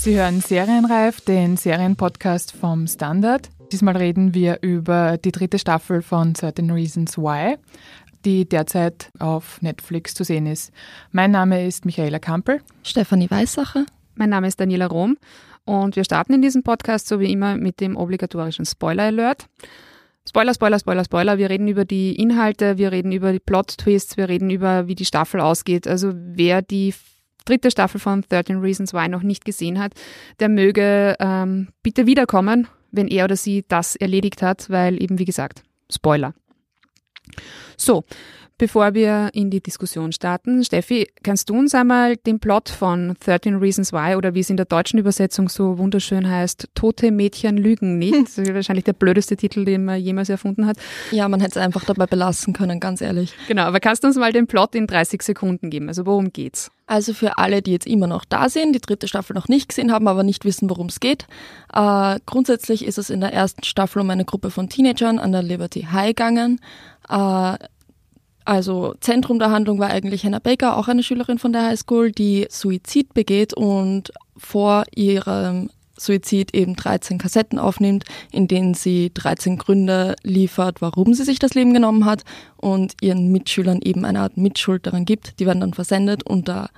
Sie hören Serienreif, den Serienpodcast vom Standard. Diesmal reden wir über die dritte Staffel von Certain Reasons Why, die derzeit auf Netflix zu sehen ist. Mein Name ist Michaela Kampel. Stefanie Weissacher. Mein Name ist Daniela Rom und wir starten in diesem Podcast so wie immer mit dem obligatorischen Spoiler-Alert. Spoiler, Spoiler, Spoiler, Spoiler. Wir reden über die Inhalte, wir reden über die Plot-Twists, wir reden über, wie die Staffel ausgeht. Also wer die dritte Staffel von 13 Reasons Why noch nicht gesehen hat, der möge ähm, bitte wiederkommen, wenn er oder sie das erledigt hat, weil eben, wie gesagt, Spoiler. So, Bevor wir in die Diskussion starten, Steffi, kannst du uns einmal den Plot von 13 Reasons Why oder wie es in der deutschen Übersetzung so wunderschön heißt, Tote Mädchen lügen nicht, das ist wahrscheinlich der blödeste Titel, den man jemals erfunden hat. Ja, man hätte es einfach dabei belassen können, ganz ehrlich. Genau, aber kannst du uns mal den Plot in 30 Sekunden geben? Also worum geht's? Also für alle, die jetzt immer noch da sind, die dritte Staffel noch nicht gesehen haben, aber nicht wissen, worum es geht. Äh, grundsätzlich ist es in der ersten Staffel um eine Gruppe von Teenagern an der Liberty High gegangen. Äh, also Zentrum der Handlung war eigentlich Hannah Baker, auch eine Schülerin von der Highschool, die Suizid begeht und vor ihrem Suizid eben 13 Kassetten aufnimmt, in denen sie 13 Gründe liefert, warum sie sich das Leben genommen hat und ihren Mitschülern eben eine Art Mitschuld daran gibt. Die werden dann versendet unter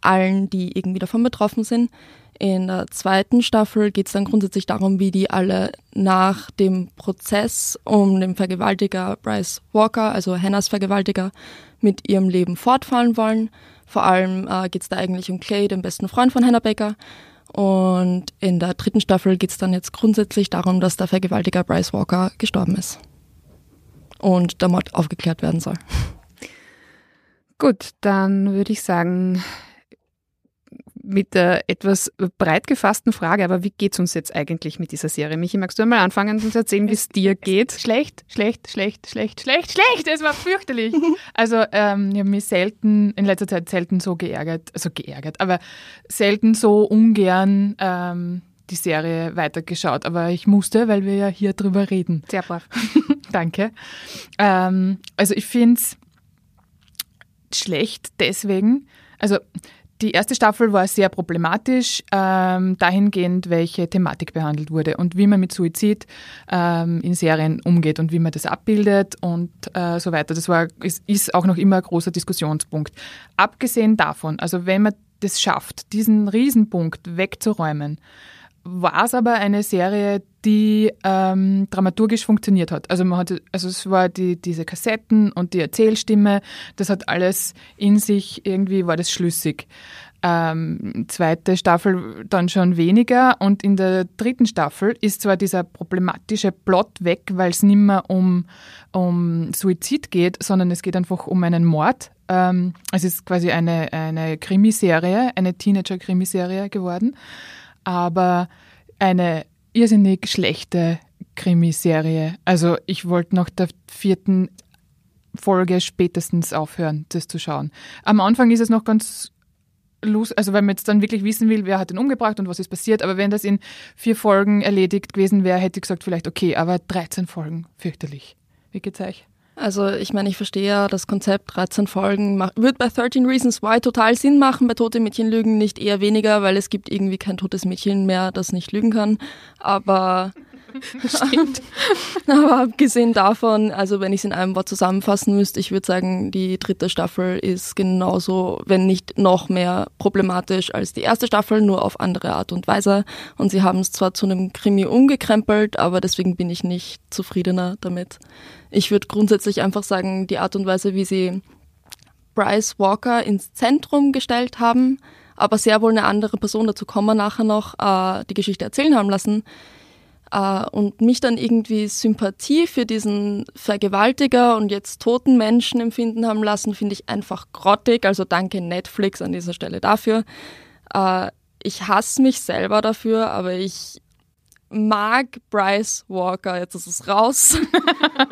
allen, die irgendwie davon betroffen sind. In der zweiten Staffel geht es dann grundsätzlich darum, wie die alle nach dem Prozess um den Vergewaltiger Bryce Walker, also Hannahs Vergewaltiger, mit ihrem Leben fortfahren wollen. Vor allem äh, geht es da eigentlich um Clay, den besten Freund von Hannah Baker. Und in der dritten Staffel geht es dann jetzt grundsätzlich darum, dass der Vergewaltiger Bryce Walker gestorben ist. Und der Mord aufgeklärt werden soll. Gut, dann würde ich sagen, mit der etwas breit gefassten Frage, aber wie geht's uns jetzt eigentlich mit dieser Serie? Michi, magst du einmal anfangen und erzählen, wie es dir geht? Schlecht, schlecht, schlecht, schlecht, schlecht, schlecht. Es war fürchterlich. also ähm, ich habe mich selten, in letzter Zeit selten so geärgert, also geärgert, aber selten so ungern ähm, die Serie weitergeschaut. Aber ich musste, weil wir ja hier drüber reden. Sehr brav. Danke. Ähm, also ich finde es schlecht deswegen, also die erste Staffel war sehr problematisch, ähm, dahingehend, welche Thematik behandelt wurde und wie man mit Suizid ähm, in Serien umgeht und wie man das abbildet und äh, so weiter. Das war, ist, ist auch noch immer ein großer Diskussionspunkt. Abgesehen davon, also wenn man das schafft, diesen Riesenpunkt wegzuräumen, war es aber eine Serie, die ähm, dramaturgisch funktioniert hat. Also man hatte, also es war die, diese Kassetten und die Erzählstimme, das hat alles in sich, irgendwie war das schlüssig. Ähm, zweite Staffel dann schon weniger und in der dritten Staffel ist zwar dieser problematische Plot weg, weil es nicht mehr um, um Suizid geht, sondern es geht einfach um einen Mord. Ähm, es ist quasi eine, eine Krimiserie, eine Teenager-Krimiserie geworden aber eine irrsinnig schlechte Krimiserie. Also ich wollte nach der vierten Folge spätestens aufhören, das zu schauen. Am Anfang ist es noch ganz los, also wenn man jetzt dann wirklich wissen will, wer hat den umgebracht und was ist passiert, aber wenn das in vier Folgen erledigt gewesen wäre, hätte ich gesagt vielleicht okay, aber 13 Folgen, fürchterlich. Wie geht's euch? Also ich meine, ich verstehe ja das Konzept 13 Folgen. Wird bei 13 Reasons Why total Sinn machen, bei Tote Mädchen lügen nicht eher weniger, weil es gibt irgendwie kein totes Mädchen mehr, das nicht lügen kann. Aber Stimmt. Aber abgesehen davon, also wenn ich es in einem Wort zusammenfassen müsste, ich würde sagen, die dritte Staffel ist genauso, wenn nicht noch mehr problematisch als die erste Staffel, nur auf andere Art und Weise. Und sie haben es zwar zu einem Krimi umgekrempelt, aber deswegen bin ich nicht zufriedener damit. Ich würde grundsätzlich einfach sagen, die Art und Weise, wie sie Bryce Walker ins Zentrum gestellt haben, aber sehr wohl eine andere Person, dazu kommen wir nachher noch, äh, die Geschichte erzählen haben lassen, und mich dann irgendwie Sympathie für diesen Vergewaltiger und jetzt toten Menschen empfinden haben lassen, finde ich einfach grottig. Also danke Netflix an dieser Stelle dafür. Äh, ich hasse mich selber dafür, aber ich mag Bryce Walker. Jetzt ist es raus.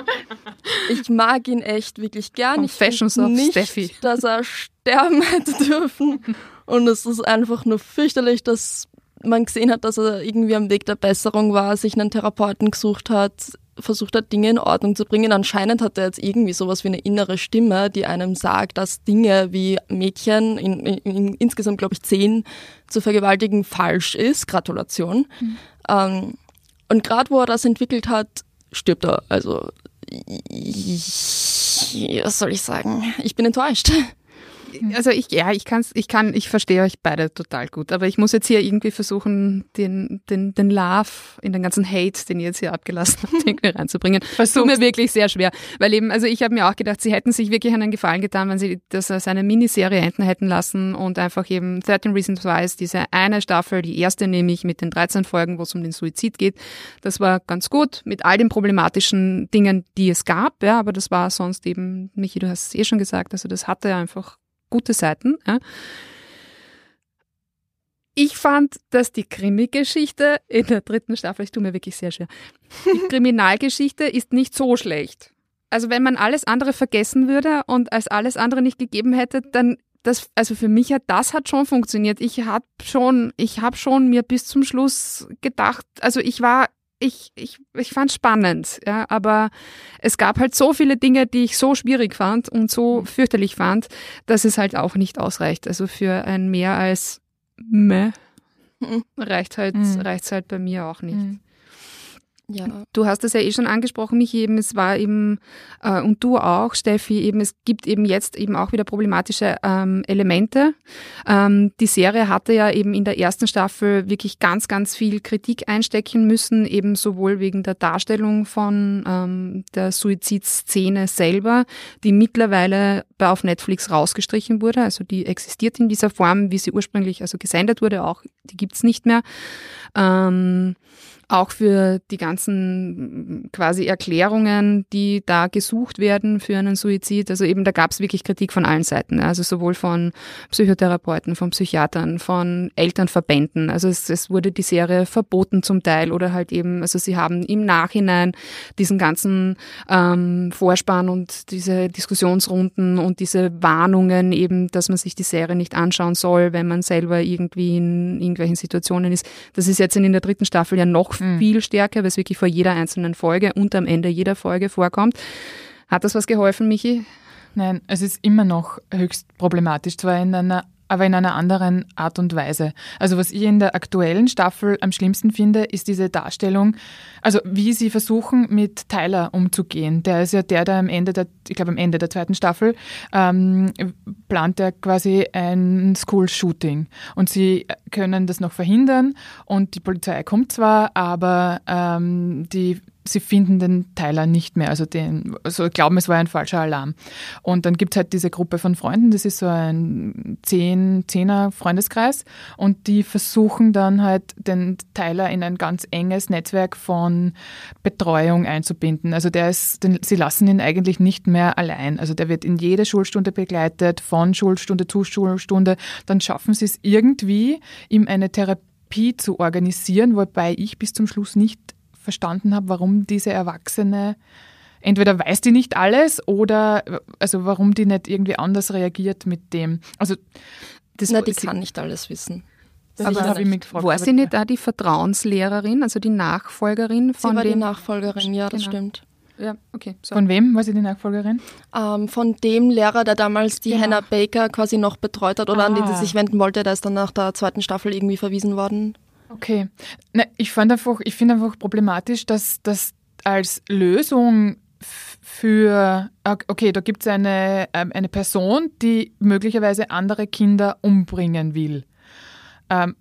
ich mag ihn echt wirklich gern. Confessions ich nicht, Steffi. dass er sterben hätte dürfen. Und es ist einfach nur fürchterlich, dass man gesehen hat, dass er irgendwie am Weg der Besserung war, sich einen Therapeuten gesucht hat. versucht hat, Dinge in Ordnung zu bringen. Anscheinend hat er jetzt irgendwie sowas wie eine innere Stimme, die einem sagt, dass Dinge wie Mädchen, in, in, in insgesamt glaube ich zehn, zu vergewaltigen falsch ist. Gratulation. Mhm. Ähm, und gerade wo er das entwickelt hat, stirbt er. Also, was soll ich sagen? Ich bin enttäuscht. Also ich, ja, ich kann's, ich kann, ich verstehe euch beide total gut, aber ich muss jetzt hier irgendwie versuchen, den, den, den Love in den ganzen Hate, den ihr jetzt hier abgelassen habt, irgendwie reinzubringen. Das tut mir wirklich sehr schwer, weil eben, also ich habe mir auch gedacht, sie hätten sich wirklich einen Gefallen getan, wenn sie das als eine Miniserie enden hätten lassen und einfach eben 13 Reasons Why, diese eine Staffel, die erste nämlich mit den 13 Folgen, wo es um den Suizid geht, das war ganz gut mit all den problematischen Dingen, die es gab, ja, aber das war sonst eben, Michi, du hast es eh schon gesagt, also das hatte einfach gute Seiten. Ja. Ich fand, dass die Krimi-Geschichte in der dritten Staffel, ich tue mir wirklich sehr schwer, die Kriminalgeschichte ist nicht so schlecht. Also wenn man alles andere vergessen würde und als alles andere nicht gegeben hätte, dann das, also für mich hat das hat schon funktioniert. Ich habe schon, ich habe schon mir bis zum Schluss gedacht, also ich war ich, ich, ich fand spannend, ja, aber es gab halt so viele Dinge, die ich so schwierig fand und so mhm. fürchterlich fand, dass es halt auch nicht ausreicht. Also für ein mehr als meh mhm. reicht halt, mhm. reicht's halt bei mir auch nicht. Mhm. Ja. Du hast das ja eh schon angesprochen, mich eben, es war eben, äh, und du auch, Steffi, eben, es gibt eben jetzt eben auch wieder problematische ähm, Elemente. Ähm, die Serie hatte ja eben in der ersten Staffel wirklich ganz, ganz viel Kritik einstecken müssen, eben sowohl wegen der Darstellung von ähm, der Suizidszene selber, die mittlerweile bei auf Netflix rausgestrichen wurde, also die existiert in dieser Form, wie sie ursprünglich also gesendet wurde, auch die gibt's nicht mehr. Ähm, auch für die ganzen quasi Erklärungen, die da gesucht werden für einen Suizid. Also eben, da gab es wirklich Kritik von allen Seiten. Also sowohl von Psychotherapeuten, von Psychiatern, von Elternverbänden. Also es, es wurde die Serie verboten zum Teil oder halt eben, also sie haben im Nachhinein diesen ganzen ähm, Vorspann und diese Diskussionsrunden und diese Warnungen eben, dass man sich die Serie nicht anschauen soll, wenn man selber irgendwie in irgendwelchen Situationen ist. Das ist jetzt in der dritten Staffel ja noch mhm. viel stärker, weil es wirklich vor jeder einzelnen Folge und am Ende jeder Folge vorkommt. Hat das was geholfen, Michi? Nein, es ist immer noch höchst problematisch, zwar in einer aber in einer anderen Art und Weise. Also was ich in der aktuellen Staffel am schlimmsten finde, ist diese Darstellung, also wie sie versuchen, mit Tyler umzugehen. Der ist ja der, der am Ende der, ich glaube am Ende der zweiten Staffel, ähm, plant er quasi ein School-Shooting. Und sie können das noch verhindern und die Polizei kommt zwar, aber ähm, die sie finden den Teiler nicht mehr. Also den, also glauben, es war ein falscher Alarm. Und dann gibt es halt diese Gruppe von Freunden, das ist so ein zehn, zehner Freundeskreis und die versuchen dann halt den Teiler in ein ganz enges Netzwerk von Betreuung einzubinden. Also der ist, den, sie lassen ihn eigentlich nicht mehr allein. Also der wird in jede Schulstunde begleitet, von Schulstunde zu Schulstunde. Dann schaffen sie es irgendwie, ihm eine Therapie zu organisieren, wobei ich bis zum Schluss nicht verstanden habe, warum diese Erwachsene entweder weiß die nicht alles oder also warum die nicht irgendwie anders reagiert mit dem. Also das Na, die kann nicht alles wissen. Das aber habe ich mich gefragt. War sie nicht da die Vertrauenslehrerin, also die Nachfolgerin von sie war dem? die Nachfolgerin, ja, das genau. stimmt. Ja, okay. So. Von wem war sie die Nachfolgerin? Ähm, von dem Lehrer, der damals die genau. Hannah Baker quasi noch betreut hat oder ah. an den sie ah. sich wenden wollte, der ist dann nach der zweiten Staffel irgendwie verwiesen worden. Okay. Ne, ich fand einfach, ich finde einfach problematisch, dass das als Lösung für, okay, da gibt es eine, ähm, eine Person, die möglicherweise andere Kinder umbringen will. Ähm,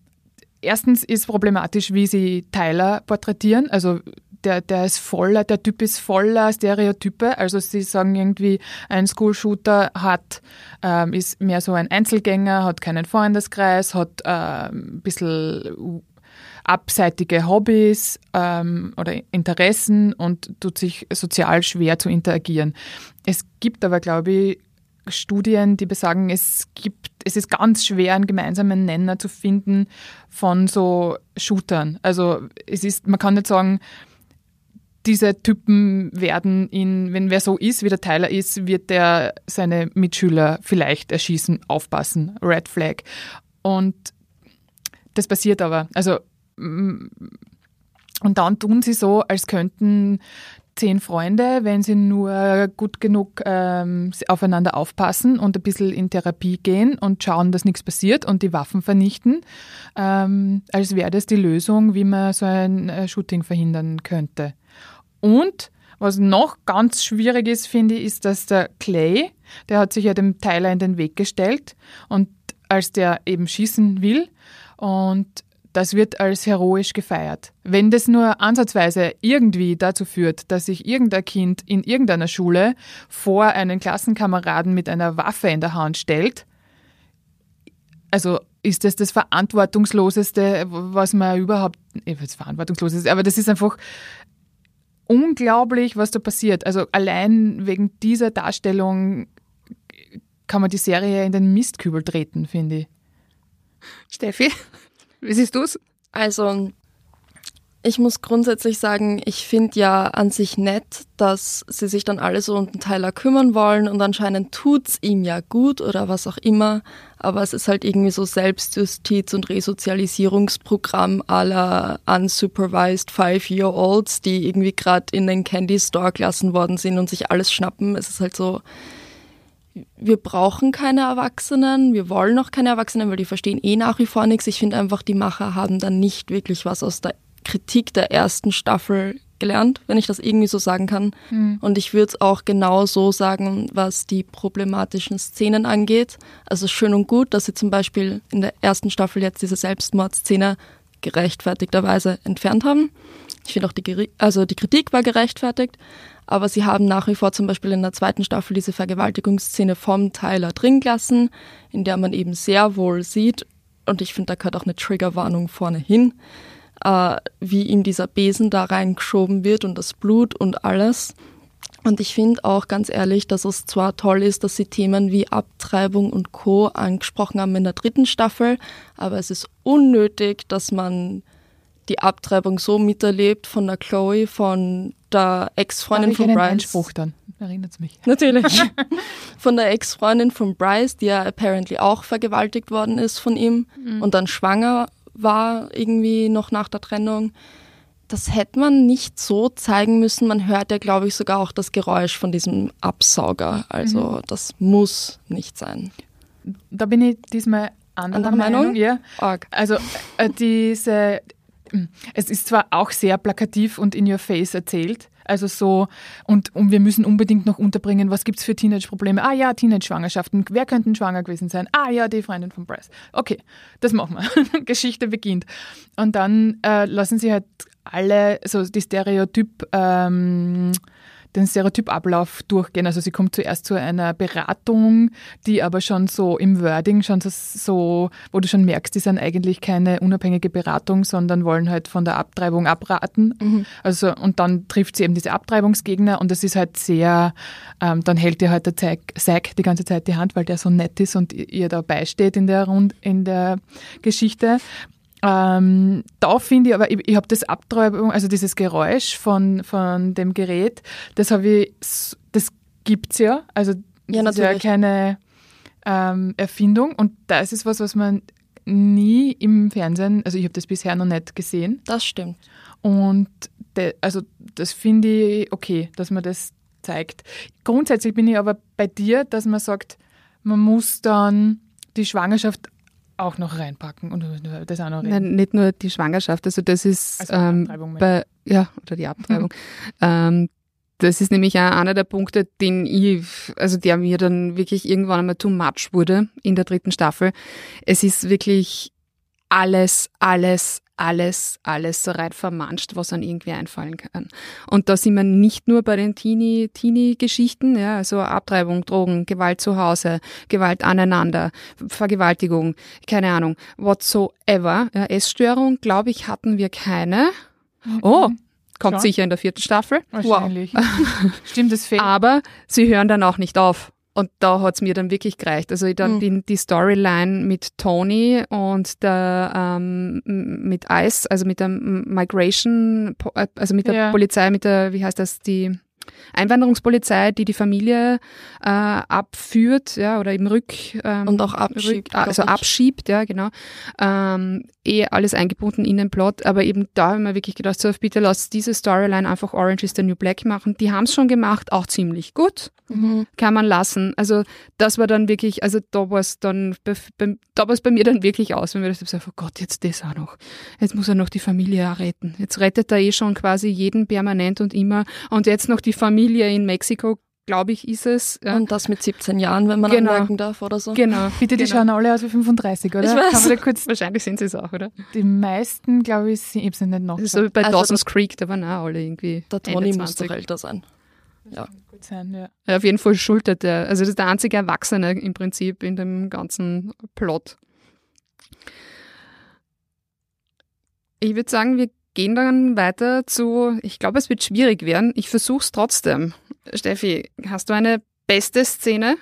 erstens ist problematisch, wie sie Tyler porträtieren. Also der, der ist voller, der Typ ist voller Stereotype. Also sie sagen irgendwie, ein School-Shooter hat, ähm, ist mehr so ein Einzelgänger, hat keinen Freundeskreis, hat ähm, ein bisschen abseitige Hobbys ähm, oder Interessen und tut sich sozial schwer zu interagieren. Es gibt aber, glaube ich, Studien, die besagen, es gibt, es ist ganz schwer, einen gemeinsamen Nenner zu finden von so Shootern. Also es ist, man kann nicht sagen, diese Typen werden ihn, wenn wer so ist, wie der Tyler ist, wird der seine Mitschüler vielleicht erschießen, aufpassen, Red Flag. Und das passiert aber. Also und dann tun sie so, als könnten zehn Freunde, wenn sie nur gut genug ähm, aufeinander aufpassen und ein bisschen in Therapie gehen und schauen, dass nichts passiert und die Waffen vernichten, ähm, als wäre das die Lösung, wie man so ein äh, Shooting verhindern könnte. Und was noch ganz schwierig ist, finde ich, ist, dass der Clay, der hat sich ja dem Tyler in den Weg gestellt und als der eben schießen will und das wird als heroisch gefeiert. Wenn das nur ansatzweise irgendwie dazu führt, dass sich irgendein Kind in irgendeiner Schule vor einen Klassenkameraden mit einer Waffe in der Hand stellt, also ist das das Verantwortungsloseste, was man überhaupt, ich weiß, verantwortungslos ist, aber das ist einfach unglaublich, was da passiert. Also allein wegen dieser Darstellung kann man die Serie in den Mistkübel treten, finde ich. Steffi? Wie siehst du es? Also, ich muss grundsätzlich sagen, ich finde ja an sich nett, dass sie sich dann alle so um den Tyler kümmern wollen und anscheinend tut's ihm ja gut oder was auch immer. Aber es ist halt irgendwie so Selbstjustiz und Resozialisierungsprogramm aller unsupervised Five-Year-Olds, die irgendwie gerade in den Candy Store gelassen worden sind und sich alles schnappen. Es ist halt so, wir brauchen keine Erwachsenen, wir wollen auch keine Erwachsenen, weil die verstehen eh nach wie vor nichts. Ich finde einfach, die Macher haben dann nicht wirklich was aus der Kritik der ersten Staffel gelernt, wenn ich das irgendwie so sagen kann. Mhm. Und ich würde es auch genau so sagen, was die problematischen Szenen angeht. Also schön und gut, dass sie zum Beispiel in der ersten Staffel jetzt diese Selbstmordszene gerechtfertigterweise entfernt haben. Ich finde auch die, also die Kritik war gerechtfertigt, aber sie haben nach wie vor zum Beispiel in der zweiten Staffel diese Vergewaltigungsszene vom Tyler drin gelassen, in der man eben sehr wohl sieht, und ich finde, da gehört auch eine Triggerwarnung vorne hin, äh, wie ihm dieser Besen da reingeschoben wird und das Blut und alles. Und ich finde auch ganz ehrlich, dass es zwar toll ist, dass sie Themen wie Abtreibung und Co. angesprochen haben in der dritten Staffel, aber es ist unnötig, dass man die Abtreibung so miterlebt von der Chloe, von der Ex-Freundin von Bryce. Einspruch dann, erinnert mich. Natürlich. von der Ex-Freundin von Bryce, die ja apparently auch vergewaltigt worden ist von ihm mhm. und dann schwanger war irgendwie noch nach der Trennung. Das hätte man nicht so zeigen müssen. Man hört ja, glaube ich, sogar auch das Geräusch von diesem Absauger. Also mhm. das muss nicht sein. Da bin ich diesmal anderer Andere Meinung. Meinung. Ja. Also äh, diese es ist zwar auch sehr plakativ und in your face erzählt, also so, und, und wir müssen unbedingt noch unterbringen, was gibt es für Teenage-Probleme? Ah ja, Teenage-Schwangerschaften. Wer könnte schwanger gewesen sein? Ah ja, die Freundin von Bryce. Okay, das machen wir. Geschichte beginnt. Und dann äh, lassen sie halt alle, so die Stereotyp, ähm, den Stereotypablauf durchgehen. Also sie kommt zuerst zu einer Beratung, die aber schon so im Wording schon so, wo du schon merkst, die sind eigentlich keine unabhängige Beratung, sondern wollen halt von der Abtreibung abraten. Mhm. Also und dann trifft sie eben diese Abtreibungsgegner und das ist halt sehr, ähm, dann hält ihr halt der Zack die ganze Zeit die Hand, weil der so nett ist und ihr da beisteht in der Rund in der Geschichte. Ähm, da finde ich aber, ich, ich habe das Abtreibung, also dieses Geräusch von, von dem Gerät, das habe ich, das gibt's ja, also ja, das ist ja keine ähm, Erfindung und das ist was, was man nie im Fernsehen, also ich habe das bisher noch nicht gesehen. Das stimmt. Und de, also das finde ich okay, dass man das zeigt. Grundsätzlich bin ich aber bei dir, dass man sagt, man muss dann die Schwangerschaft auch noch reinpacken und das auch noch reden. Nein, nicht nur die Schwangerschaft, also das ist also ähm, bei, ja, oder die Abtreibung. Ähm, das ist nämlich auch einer der Punkte, den ich, also der mir dann wirklich irgendwann einmal too much wurde in der dritten Staffel. Es ist wirklich alles, alles, alles, alles so rein vermanscht, was an irgendwie einfallen kann. Und da sind wir nicht nur bei den Teenie-Geschichten, ja, also Abtreibung, Drogen, Gewalt zu Hause, Gewalt aneinander, Vergewaltigung, keine Ahnung, whatsoever. Ja, Essstörung, glaube ich, hatten wir keine. Mhm. Oh, kommt Schon? sicher in der vierten Staffel. Wahrscheinlich. Wow. Stimmt, das fehlt. Aber sie hören dann auch nicht auf. Und da hat's mir dann wirklich gereicht. Also dann mhm. die, die, Storyline mit Tony und der ähm, mit ICE, also mit der Migration, also mit der ja. Polizei, mit der, wie heißt das, die Einwanderungspolizei, die die Familie äh, abführt, ja, oder im Rück ähm, und auch abschiebt, rück, also abschiebt, ja, genau. Ähm, eh alles eingebunden in den Plot, aber eben da haben wir wirklich gedacht, so bitte lass diese Storyline einfach Orange is the New Black machen. Die haben es schon gemacht, auch ziemlich gut, mhm. kann man lassen. Also das war dann wirklich, also da war es dann, da war es bei mir dann wirklich aus, wenn wir das so, oh Gott, jetzt das auch noch. Jetzt muss er noch die Familie retten. Jetzt rettet er eh schon quasi jeden permanent und immer und jetzt noch die Familie in Mexiko glaube ich, ist es. Ja. Und das mit 17 Jahren, wenn man genau. anmerken darf oder so. Genau. Bitte, die genau. schauen alle aus wie 35, oder? Ich weiß. Kann kurz Wahrscheinlich sind sie es auch, oder? Die meisten, glaube ich, habe sie nicht noch. Das ist so wie bei also Dawson's Creek, da waren auch alle irgendwie. Der Tony muss doch älter sein. Ja. Gut sein, ja. ja. Auf jeden Fall schultert er. Also das ist der einzige Erwachsene im Prinzip in dem ganzen Plot. Ich würde sagen, wir gehen dann weiter zu, ich glaube, es wird schwierig werden. Ich versuche es trotzdem. Steffi, hast du eine beste Szene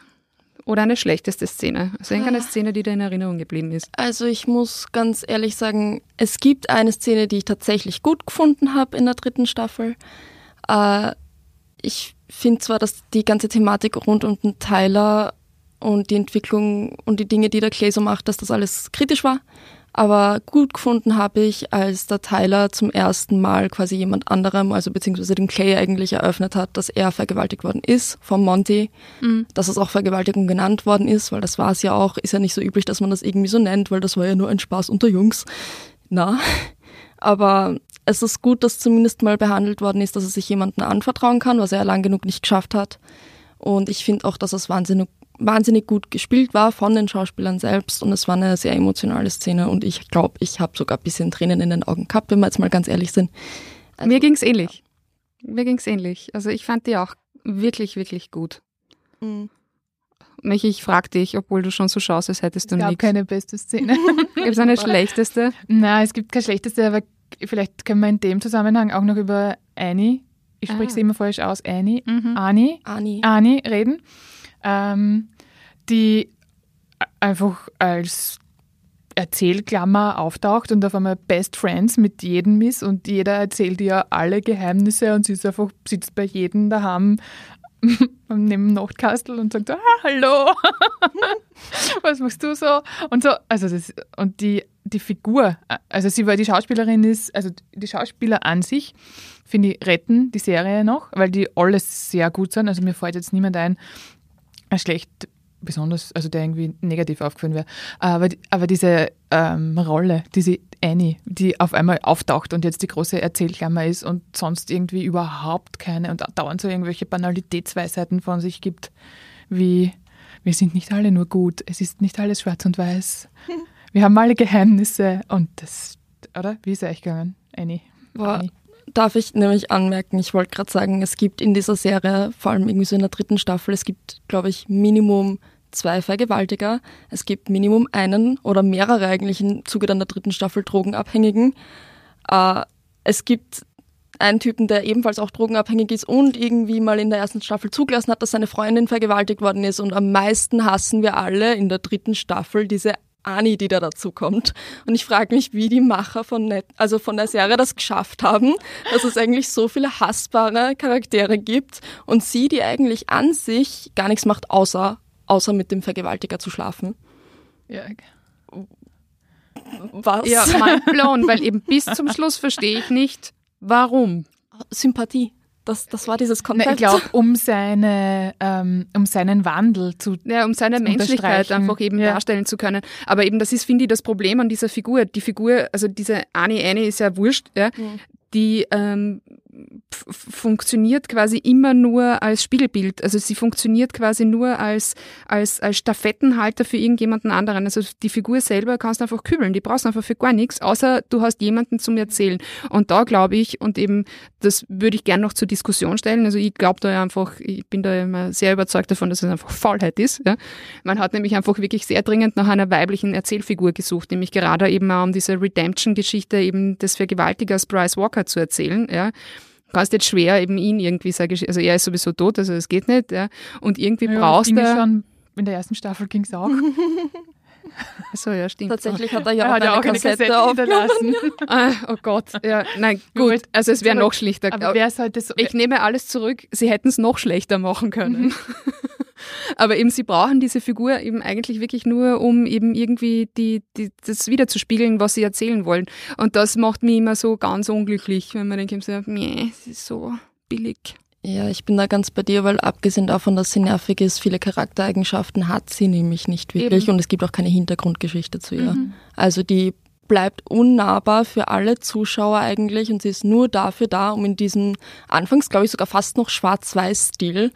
oder eine schlechteste Szene? Also irgendeine Szene, die dir in Erinnerung geblieben ist? Also ich muss ganz ehrlich sagen, es gibt eine Szene, die ich tatsächlich gut gefunden habe in der dritten Staffel. Äh, ich finde zwar, dass die ganze Thematik rund um den Tyler und die Entwicklung und die Dinge, die der Clay so macht, dass das alles kritisch war. Aber gut gefunden habe ich, als der Tyler zum ersten Mal quasi jemand anderem, also beziehungsweise den Clay eigentlich eröffnet hat, dass er vergewaltigt worden ist vom Monty, mhm. dass es auch Vergewaltigung genannt worden ist, weil das war es ja auch, ist ja nicht so üblich, dass man das irgendwie so nennt, weil das war ja nur ein Spaß unter Jungs. Na, aber es ist gut, dass zumindest mal behandelt worden ist, dass er sich jemandem anvertrauen kann, was er lang genug nicht geschafft hat. Und ich finde auch, dass es wahnsinnig wahnsinnig gut gespielt war von den Schauspielern selbst und es war eine sehr emotionale Szene und ich glaube, ich habe sogar ein bisschen Tränen in den Augen gehabt, wenn wir jetzt mal ganz ehrlich sind. Also, Mir ging's ähnlich. Ja. Mir ging's ähnlich. Also ich fand die auch wirklich, wirklich gut. Mhm. Michi, ich frag dich, obwohl du schon so schaust, als hättest du nichts. Es gab keine beste Szene. gibt es eine schlechteste? Nein, es gibt keine schlechteste, aber vielleicht können wir in dem Zusammenhang auch noch über Annie, ich spreche ah. sie immer falsch aus, Annie, mhm. Annie, Annie. Annie reden ähm, die einfach als Erzählklammer auftaucht und auf einmal Best Friends mit jedem ist und jeder erzählt ihr alle Geheimnisse und sie ist einfach, sitzt bei jedem daheim neben Nachtkastel und sagt, ah, hallo, was machst du so? Und so, also das, und die, die Figur, also sie war die Schauspielerin ist, also die Schauspieler an sich, finde ich, retten die Serie noch, weil die alles sehr gut sind. Also mir fällt jetzt niemand ein, schlecht besonders, also der irgendwie negativ aufgefallen wäre. Aber, aber diese ähm, Rolle, diese Annie, die auf einmal auftaucht und jetzt die große Erzählklammer ist und sonst irgendwie überhaupt keine und dauernd so irgendwelche Banalitätsweisheiten von sich gibt, wie wir sind nicht alle nur gut, es ist nicht alles schwarz und weiß. Wir haben alle Geheimnisse und das, oder? Wie ist es euch gegangen, Annie? Annie? Darf ich nämlich anmerken, ich wollte gerade sagen, es gibt in dieser Serie, vor allem irgendwie so in der dritten Staffel, es gibt, glaube ich, Minimum zwei Vergewaltiger, es gibt Minimum einen oder mehrere eigentlich im Zuge dann der dritten Staffel Drogenabhängigen. Äh, es gibt einen Typen, der ebenfalls auch drogenabhängig ist und irgendwie mal in der ersten Staffel zugelassen hat, dass seine Freundin vergewaltigt worden ist. Und am meisten hassen wir alle in der dritten Staffel diese Ani, die da dazu kommt. Und ich frage mich, wie die Macher von, Net also von der Serie das geschafft haben, dass es eigentlich so viele hassbare Charaktere gibt und sie, die eigentlich an sich gar nichts macht, außer, außer mit dem Vergewaltiger zu schlafen. Ja. Was? Ja, mind blown, weil eben bis zum Schluss verstehe ich nicht, warum. Sympathie. Das, das war dieses Konzept. Na, ich glaube, um, seine, ähm, um seinen Wandel zu Ja, um seine Menschlichkeit einfach eben ja. darstellen zu können. Aber eben, das ist, finde ich, das Problem an dieser Figur. Die Figur, also diese Annie Annie ist ja wurscht, ja. Mhm. Die ähm, funktioniert quasi immer nur als Spiegelbild. Also sie funktioniert quasi nur als, als, als Stafettenhalter für irgendjemanden anderen. Also die Figur selber kannst du einfach kübeln. Die brauchst du einfach für gar nichts, außer du hast jemanden zum Erzählen. Und da glaube ich, und eben, das würde ich gerne noch zur Diskussion stellen. Also ich glaube da einfach, ich bin da immer sehr überzeugt davon, dass es einfach Faulheit ist. Ja. Man hat nämlich einfach wirklich sehr dringend nach einer weiblichen Erzählfigur gesucht, nämlich gerade eben auch um diese Redemption-Geschichte eben des Vergewaltigers Bryce Walker zu erzählen. Ja kannst jetzt schwer eben ihn irgendwie sagen, also er ist sowieso tot, also es geht nicht, ja. Und irgendwie ja, brauchst du. schon in der ersten Staffel ging es auch. So, ja, stimmt. Tatsächlich hat er ja Er auch hat eine auch eine Kassette, Kassette aufgenommen. hinterlassen. Ah, oh Gott, ja, nein, gut. Also es wäre noch schlechter. Aber sollte so. Ich nehme alles zurück. Sie hätten es noch schlechter machen können. Aber eben, sie brauchen diese Figur eben eigentlich wirklich nur, um eben irgendwie die, die, das wiederzuspiegeln, was sie erzählen wollen. Und das macht mich immer so ganz unglücklich, wenn man denkt, so, nee, es ist so billig. Ja, ich bin da ganz bei dir, weil abgesehen davon, dass sie nervig ist, viele Charaktereigenschaften hat sie nämlich nicht wirklich Eben. und es gibt auch keine Hintergrundgeschichte zu ihr. Mhm. Also die bleibt unnahbar für alle Zuschauer eigentlich und sie ist nur dafür da, um in diesem anfangs, glaube ich, sogar fast noch Schwarz-Weiß-Stil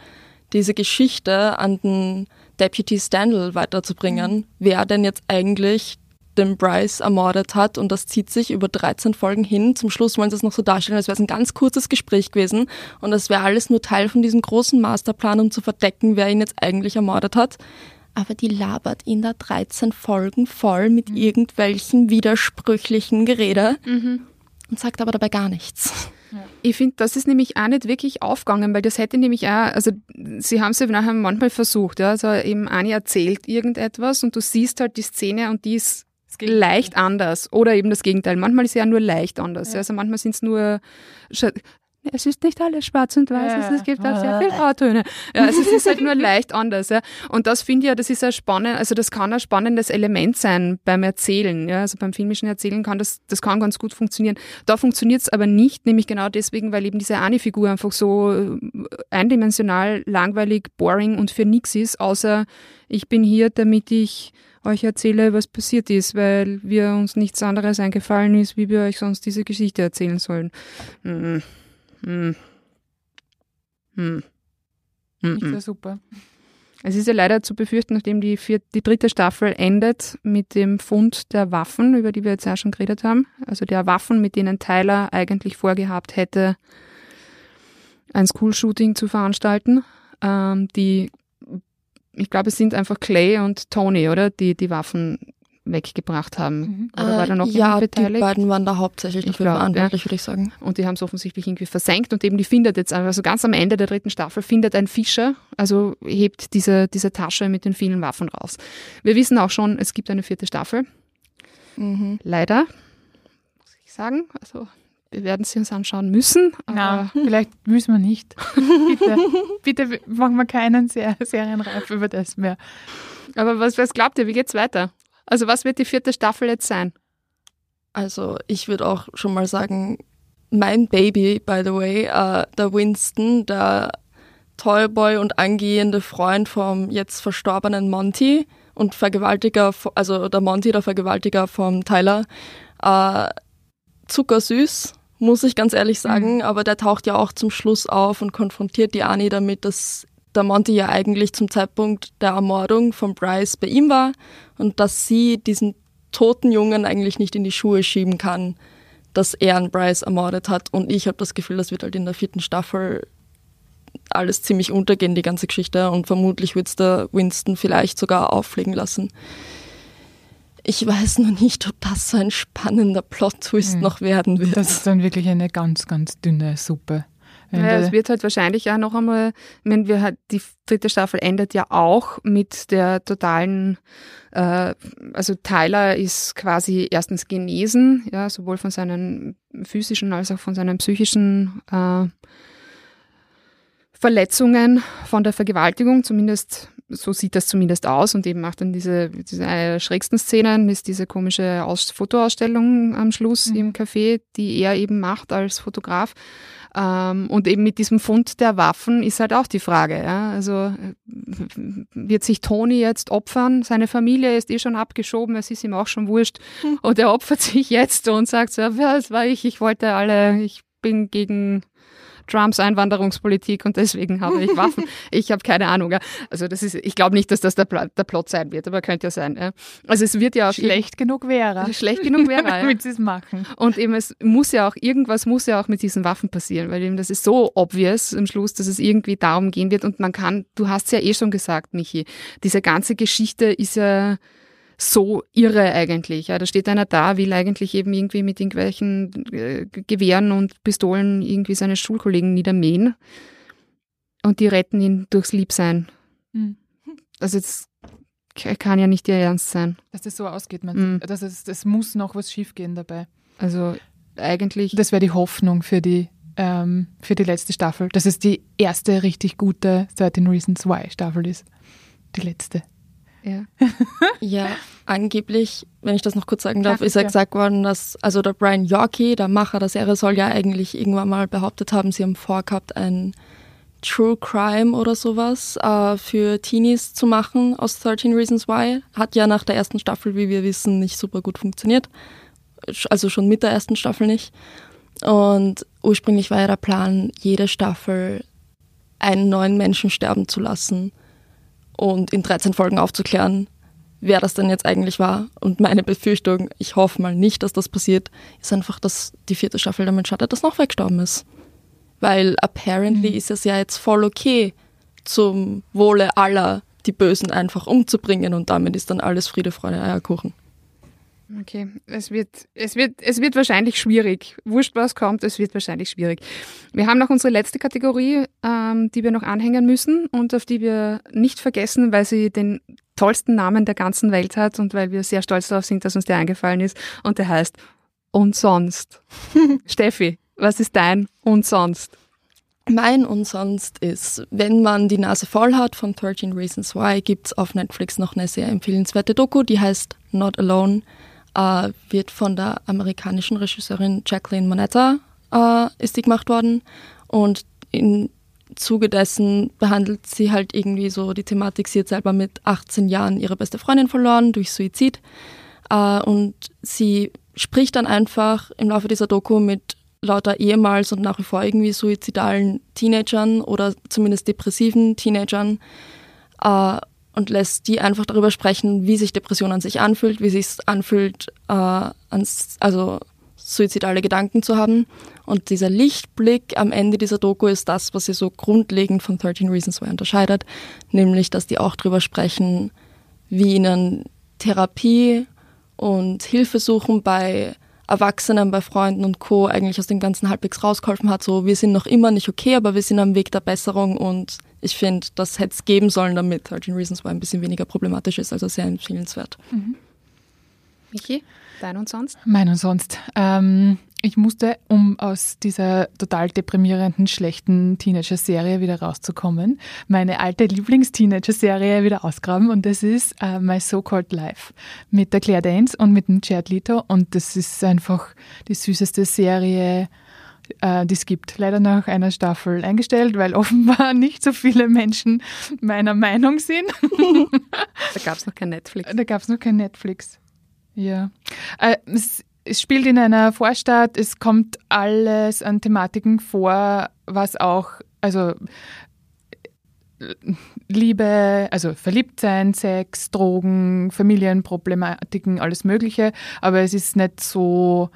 diese Geschichte an den Deputy Standel weiterzubringen, wer denn jetzt eigentlich den Bryce ermordet hat und das zieht sich über 13 Folgen hin. Zum Schluss wollen sie es noch so darstellen, als wäre es ein ganz kurzes Gespräch gewesen und das wäre alles nur Teil von diesem großen Masterplan, um zu verdecken, wer ihn jetzt eigentlich ermordet hat. Aber die labert ihn da 13 Folgen voll mit irgendwelchen widersprüchlichen Gerede und sagt aber dabei gar nichts. Ich finde, das ist nämlich auch nicht wirklich aufgegangen, weil das hätte nämlich auch, also sie haben es ja nachher manchmal versucht, ja, also eben Ani erzählt irgendetwas und du siehst halt die Szene und die ist leicht anders. Oder eben das Gegenteil. Manchmal ist sie ja nur leicht anders, ja. also manchmal sind es nur, es ist nicht alles schwarz und weiß, Ja. es, gibt auch sehr viele Grautöne. Ja, also es ist halt nur leicht anders. Ja. Und das finde ich ja, das ist ein spannend, also das kann ein spannendes Element sein beim Erzählen. Ja. Also beim filmischen Erzählen kann das, das kann ganz gut funktionieren. Da funktioniert es aber nicht, nämlich genau deswegen, weil eben diese Ani-Figur einfach so äh, eindimensional, langweilig, boring und für nix ist, außer ich bin hier, damit ich euch erzähle, was passiert ist, weil wir uns nichts anderes eingefallen ist, wie wir euch sonst diese Geschichte erzählen sollen. Hm. Hm. Hm. Hm. Nicht so super. Es ist ja leider zu befürchten, nachdem die, vierte, die dritte Staffel endet mit dem Fund der Waffen, über die wir jetzt ja schon geredet haben. Also der Waffen, mit denen Tyler eigentlich vorgehabt hätte, ein School-Shooting zu veranstalten. Ähm, die, ich glaube, es sind einfach Clay und Tony, oder? Die die Waffen weggebracht haben. Mhm. Oder war da noch Äh, ja, jemand die beteiligt? beiden waren da hauptsächlich Ich dafür glaub, verantwortlich, würde ich sagen. Und die haben es offensichtlich irgendwie versenkt und eben die findet jetzt, also ganz am Ende der dritten Staffel, findet ein Fischer, also hebt diese, diese Tasche mit den vielen Waffen raus. Wir wissen auch schon, es gibt eine vierte Staffel. Mhm. Leider, muss ich sagen. Also wir werden sie uns anschauen müssen. Na, vielleicht müssen wir nicht. bitte, bitte machen wir keinen Ser Serienreif über das mehr. Aber was, was glaubt ihr, wie geht's weiter? Also was wird die vierte Staffel jetzt sein? Also ich würde auch schon mal sagen, mein Baby, by the way, äh, der Winston, der Toyboy und angehende Freund vom jetzt verstorbenen Monty und Vergewaltiger, also der Monty, der Vergewaltiger vom Tyler, äh, zuckersüß, muss ich ganz ehrlich sagen, aber der taucht ja auch zum Schluss auf und konfrontiert die Annie damit, dass der Monty ja eigentlich zum Zeitpunkt der Ermordung von Bryce bei ihm war und dass sie diesen toten Jungen eigentlich nicht in die Schuhe schieben kann, dass er einen Bryce ermordet hat. Und ich habe das Gefühl, das wird halt in der vierten Staffel alles ziemlich untergehen, die ganze Geschichte. Und vermutlich wird es der Winston vielleicht sogar auffliegen lassen. Ich weiß nur nicht, ob das so ein spannender Plot-Twist Hm. noch werden wird. Das ist dann wirklich eine ganz, ganz dünne Suppe. Wenn Naja, der- es wird halt wahrscheinlich auch noch einmal, meine, wir halt, die dritte Staffel endet ja auch mit der totalen, äh, also Tyler ist quasi erstens genesen, ja, sowohl von seinen physischen als auch von seinen psychischen äh, Verletzungen von der Vergewaltigung, zumindest so sieht das zumindest aus und eben macht dann diese, diese eine der schrägsten Szenen ist diese komische Aus Fotoausstellung am Schluss Mhm. im Café, die er eben macht als Fotograf. Ähm, und eben mit diesem Fund der Waffen ist halt auch die Frage. Ja? Also wird sich Tony jetzt opfern? Seine Familie ist eh schon abgeschoben, es ist ihm auch schon wurscht. Und er opfert sich jetzt und sagt so, ja, das war ich, ich wollte alle, ich bin gegen Trumps Einwanderungspolitik und deswegen habe ich Waffen. Ich habe keine Ahnung. Ja. Also das ist, ich glaube nicht, dass das der, Pla- der Plot sein wird, aber könnte ja sein. Ja. Also es wird ja auch schlecht genug wäre. schlecht genug wäre. damit sie es machen. Und eben es muss ja auch, irgendwas muss ja auch mit diesen Waffen passieren, weil eben das ist so obvious am Schluss, dass es irgendwie darum gehen wird und man kann, du hast es ja eh schon gesagt, Michi, diese ganze Geschichte ist ja so irre eigentlich. Ja, da steht einer da, will eigentlich eben irgendwie mit irgendwelchen äh, Gewehren und Pistolen irgendwie seine Schulkollegen niedermähen und die retten ihn durchs Liebsein. Hm. Also jetzt kann ja nicht ihr Ernst sein. Dass das so ausgeht, man. Mhm. Das, ist, das muss noch was schiefgehen dabei. Also eigentlich. Das wäre die Hoffnung für die, ähm, für die letzte Staffel, dass es die erste richtig gute 13 Reasons Why Staffel ist. Die letzte. ja. Ja, angeblich, wenn ich das noch kurz sagen darf, Ja, ist ja ja. gesagt worden, dass, also der Brian Yorkie, der Macher der Serie, soll ja eigentlich irgendwann mal behauptet haben, sie haben vorgehabt, ein True Crime oder sowas äh, für Teenies zu machen aus 13 Reasons Why. Hat ja nach der ersten Staffel, wie wir wissen, nicht super gut funktioniert. Also schon mit der ersten Staffel nicht. Und ursprünglich war ja der Plan, jede Staffel einen neuen Menschen sterben zu lassen und in 13 Folgen aufzuklären, wer das denn jetzt eigentlich war. Und meine Befürchtung, ich hoffe mal nicht, dass das passiert, ist einfach, dass die vierte Staffel damit startet, dass noch weggestorben ist. Weil apparently ist es ja jetzt voll okay, zum Wohle aller die Bösen einfach umzubringen und damit ist dann alles Friede, Freude, Eierkuchen. Okay, es wird, es, wird, es wird wahrscheinlich schwierig. Wurscht, was kommt, es wird wahrscheinlich schwierig. Wir haben noch unsere letzte Kategorie, ähm, die wir noch anhängen müssen und auf die wir nicht vergessen, weil sie den tollsten Namen der ganzen Welt hat und weil wir sehr stolz darauf sind, dass uns der eingefallen ist. Und der heißt Und sonst. Steffi, was ist dein Und sonst? Mein und sonst ist, wenn man die Nase voll hat von 13 Reasons Why, gibt's auf Netflix noch eine sehr empfehlenswerte Doku, die heißt Not Alone, äh, wird von der amerikanischen Regisseurin Jacqueline Monetta äh, ist die gemacht worden. Und im Zuge dessen behandelt sie halt irgendwie so die Thematik, sie hat selber mit 18 Jahren ihre beste Freundin verloren durch Suizid. Äh, und sie spricht dann einfach im Laufe dieser Doku mit lauter ehemals und nach wie vor irgendwie suizidalen Teenagern oder zumindest depressiven Teenagern äh, und lässt die einfach darüber sprechen, wie sich Depression an sich anfühlt, wie sich anfühlt, äh, ans, also suizidale Gedanken zu haben. Und dieser Lichtblick am Ende dieser Doku ist das, was sie so grundlegend von 13 Reasons Why unterscheidet, nämlich, dass die auch darüber sprechen, wie ihnen Therapie und Hilfe suchen bei Erwachsenen, bei Freunden und Co. eigentlich aus dem Ganzen halbwegs rausgeholfen hat. So, wir sind noch immer nicht okay, aber wir sind am Weg der Besserung und ich finde, das hätte es geben sollen, damit 13 Reasons Why ein bisschen weniger problematisch ist, also sehr empfehlenswert. Michi, dein Und sonst? Mein und sonst. Ähm, ich musste, um aus dieser total deprimierenden, schlechten Teenager-Serie wieder rauszukommen, meine alte Lieblings-Teenager-Serie wieder ausgraben und das ist äh, My So-Called Life mit der Claire Danes und mit dem Jared Leto und das ist einfach die süßeste Serie, äh, die es gibt. Leider nach einer Staffel eingestellt, weil offenbar nicht so viele Menschen meiner Meinung sind. Da gab es noch kein Netflix. Da gab es noch kein Netflix. Ja. Äh, es, es spielt in einer Vorstadt, es kommt alles an Thematiken vor, was auch, also Liebe, also Verliebtsein, Sex, Drogen, Familienproblematiken, alles Mögliche, aber es ist nicht so,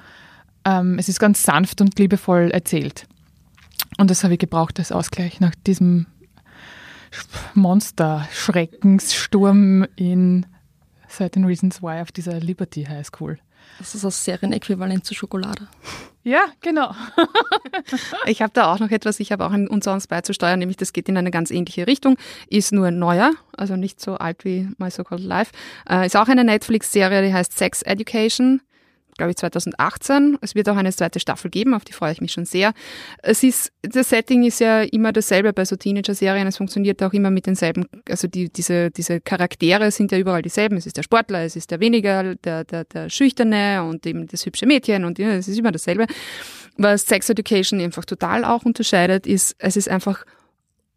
ähm, es ist ganz sanft und liebevoll erzählt. Und das habe ich gebraucht als Ausgleich nach diesem Monster-Schreckenssturm in 13 Reasons Why auf dieser Liberty High School. Das ist das Serienäquivalent zu Schokolade. Ja, genau. Ich habe da auch noch etwas, ich habe auch ein Und sonst beizusteuern, nämlich das geht in eine ganz ähnliche Richtung, ist nur neuer, also nicht so alt wie My So-Called Life. Äh, ist auch eine Netflix-Serie, die heißt Sex Education, glaube ich 2018. Es wird auch eine zweite Staffel geben, auf die freue ich mich schon sehr. Es ist, das Setting ist ja immer dasselbe bei so Teenager-Serien, es funktioniert auch immer mit denselben, also die, diese, diese Charaktere sind ja überall dieselben. Es ist der Sportler, es ist der weniger, der, der, der Schüchterne und eben das hübsche Mädchen und ja, es ist immer dasselbe. Was Sex Education einfach total auch unterscheidet, ist, es ist einfach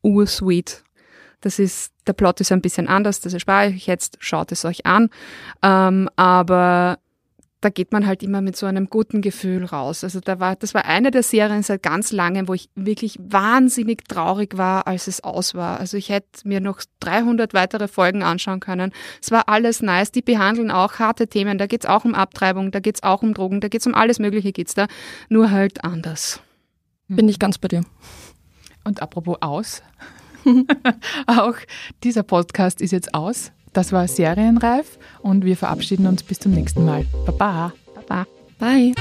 ursweet. Das ist, der Plot ist ein bisschen anders, das erspare ich jetzt, schaut es euch an. Ähm, aber da geht man halt immer mit so einem guten Gefühl raus. Also da war, das war eine der Serien seit ganz langem, wo ich wirklich wahnsinnig traurig war, als es aus war. Also ich hätte mir noch 300 weitere Folgen anschauen können. Es war alles nice. Die behandeln auch harte Themen. Da geht's auch um Abtreibung, da geht's auch um Drogen, da geht's um alles Mögliche geht's da. Nur halt anders. Bin ich ganz bei dir. Und apropos aus, auch dieser Podcast ist jetzt aus. Das war Serienreif und wir verabschieden uns bis zum nächsten Mal. Baba. Baba. Bye.